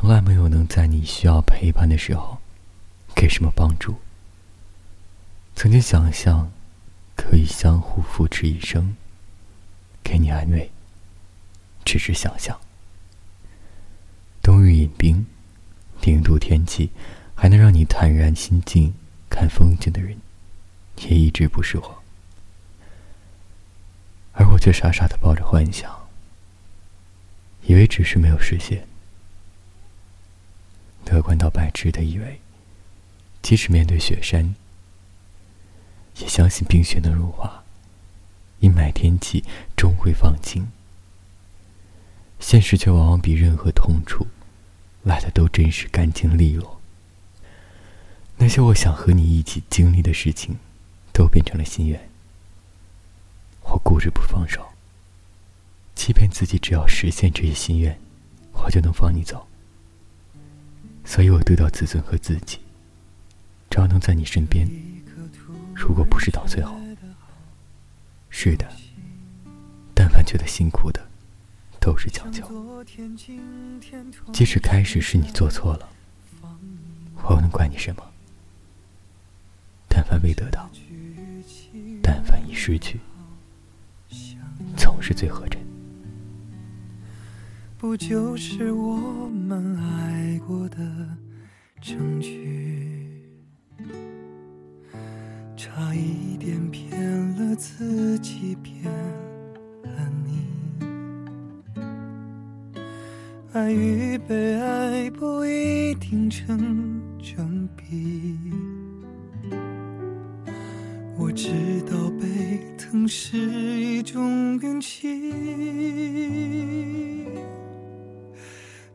从来没有能在你需要陪伴的时候给什么帮助。曾经想象可以相互扶持一生，给你安慰，只是想象。冬日饮冰，零度天气还能让你坦然心静看风景的人，也一直不是我。而我却傻傻的抱着幻想，以为只是没有实现。乐观到白痴的以为，即使面对雪山，也相信冰雪能融化，阴霾天气终会放晴。现实却往往比任何痛楚来的都真实、干净利落。那些我想和你一起经历的事情，都变成了心愿。我固执不放手，欺骗自己，只要实现这些心愿，我就能放你走。所以我得到自尊和自己，只要能在你身边，如果不是到最后，是的，但凡觉得辛苦的。都是讲究。即使开始是你做错了，我又能怪你什么？但凡未得到，但凡已失去，总是最合真。不就是我们爱过的证据？差一点骗了自己，骗了你。爱与被爱不一定成正比，我知道被疼是一种运气，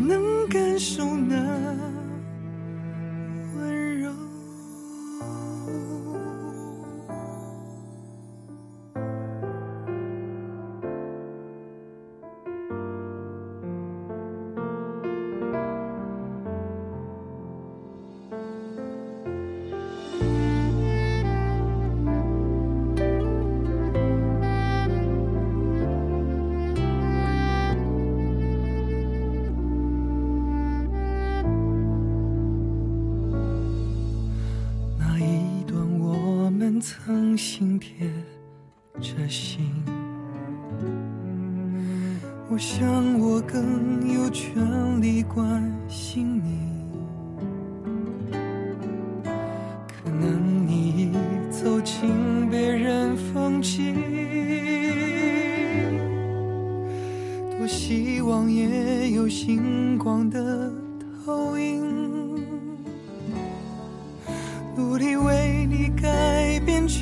能感受呢。用心贴着心，我想我更有权利关心你。可能你已走进别人风景，多希望也有星光的投影，努力为你改。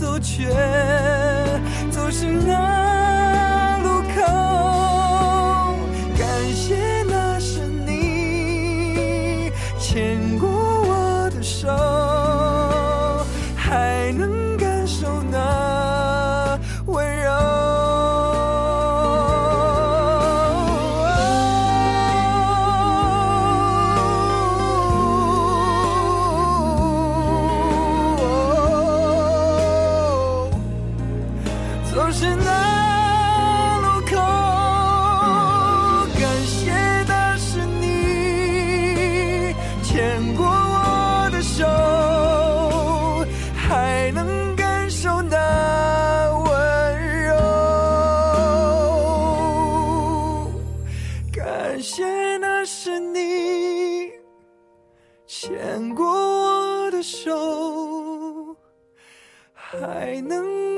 走却走失那路口，感谢那是你牵过我的手，还能